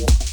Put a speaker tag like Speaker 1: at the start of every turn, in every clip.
Speaker 1: One.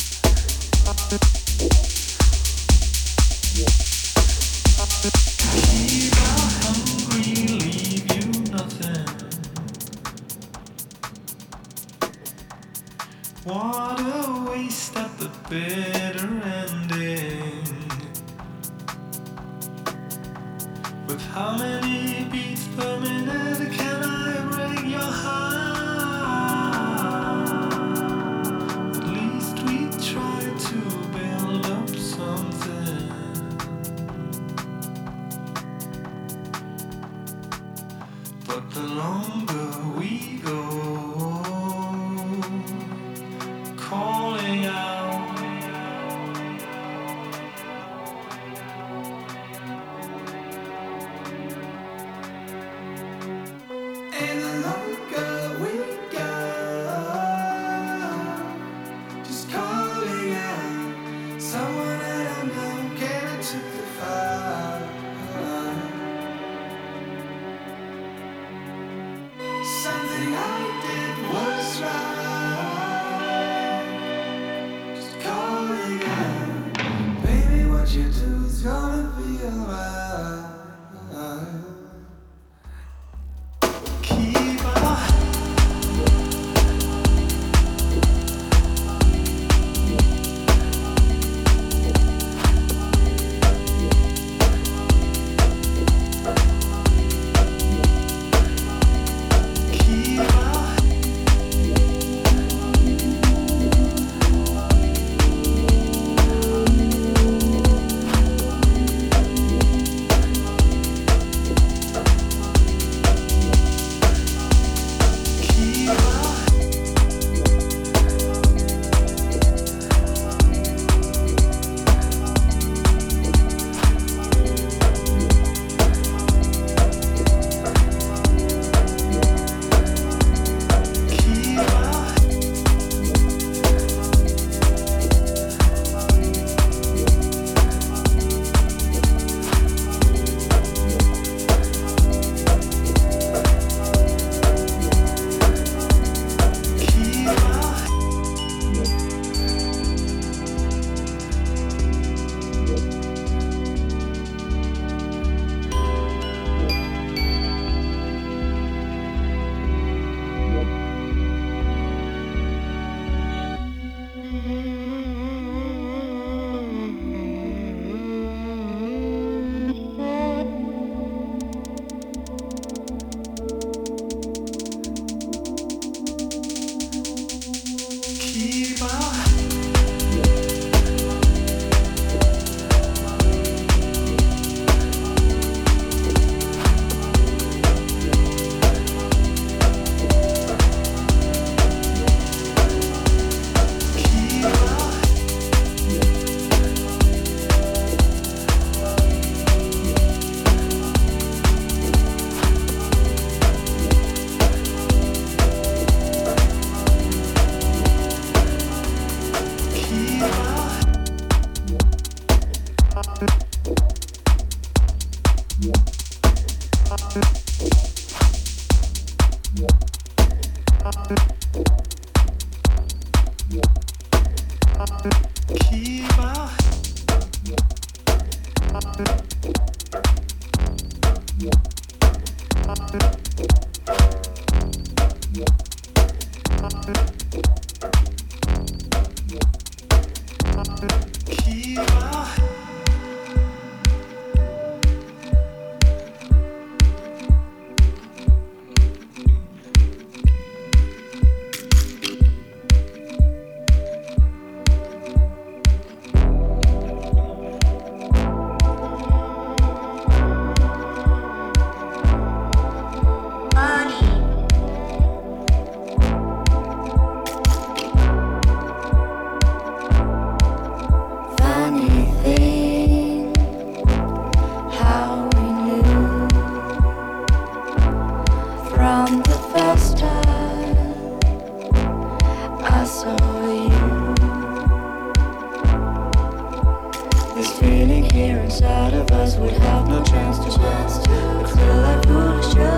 Speaker 1: here inside of us would have no chance to rest. It's still like foolish.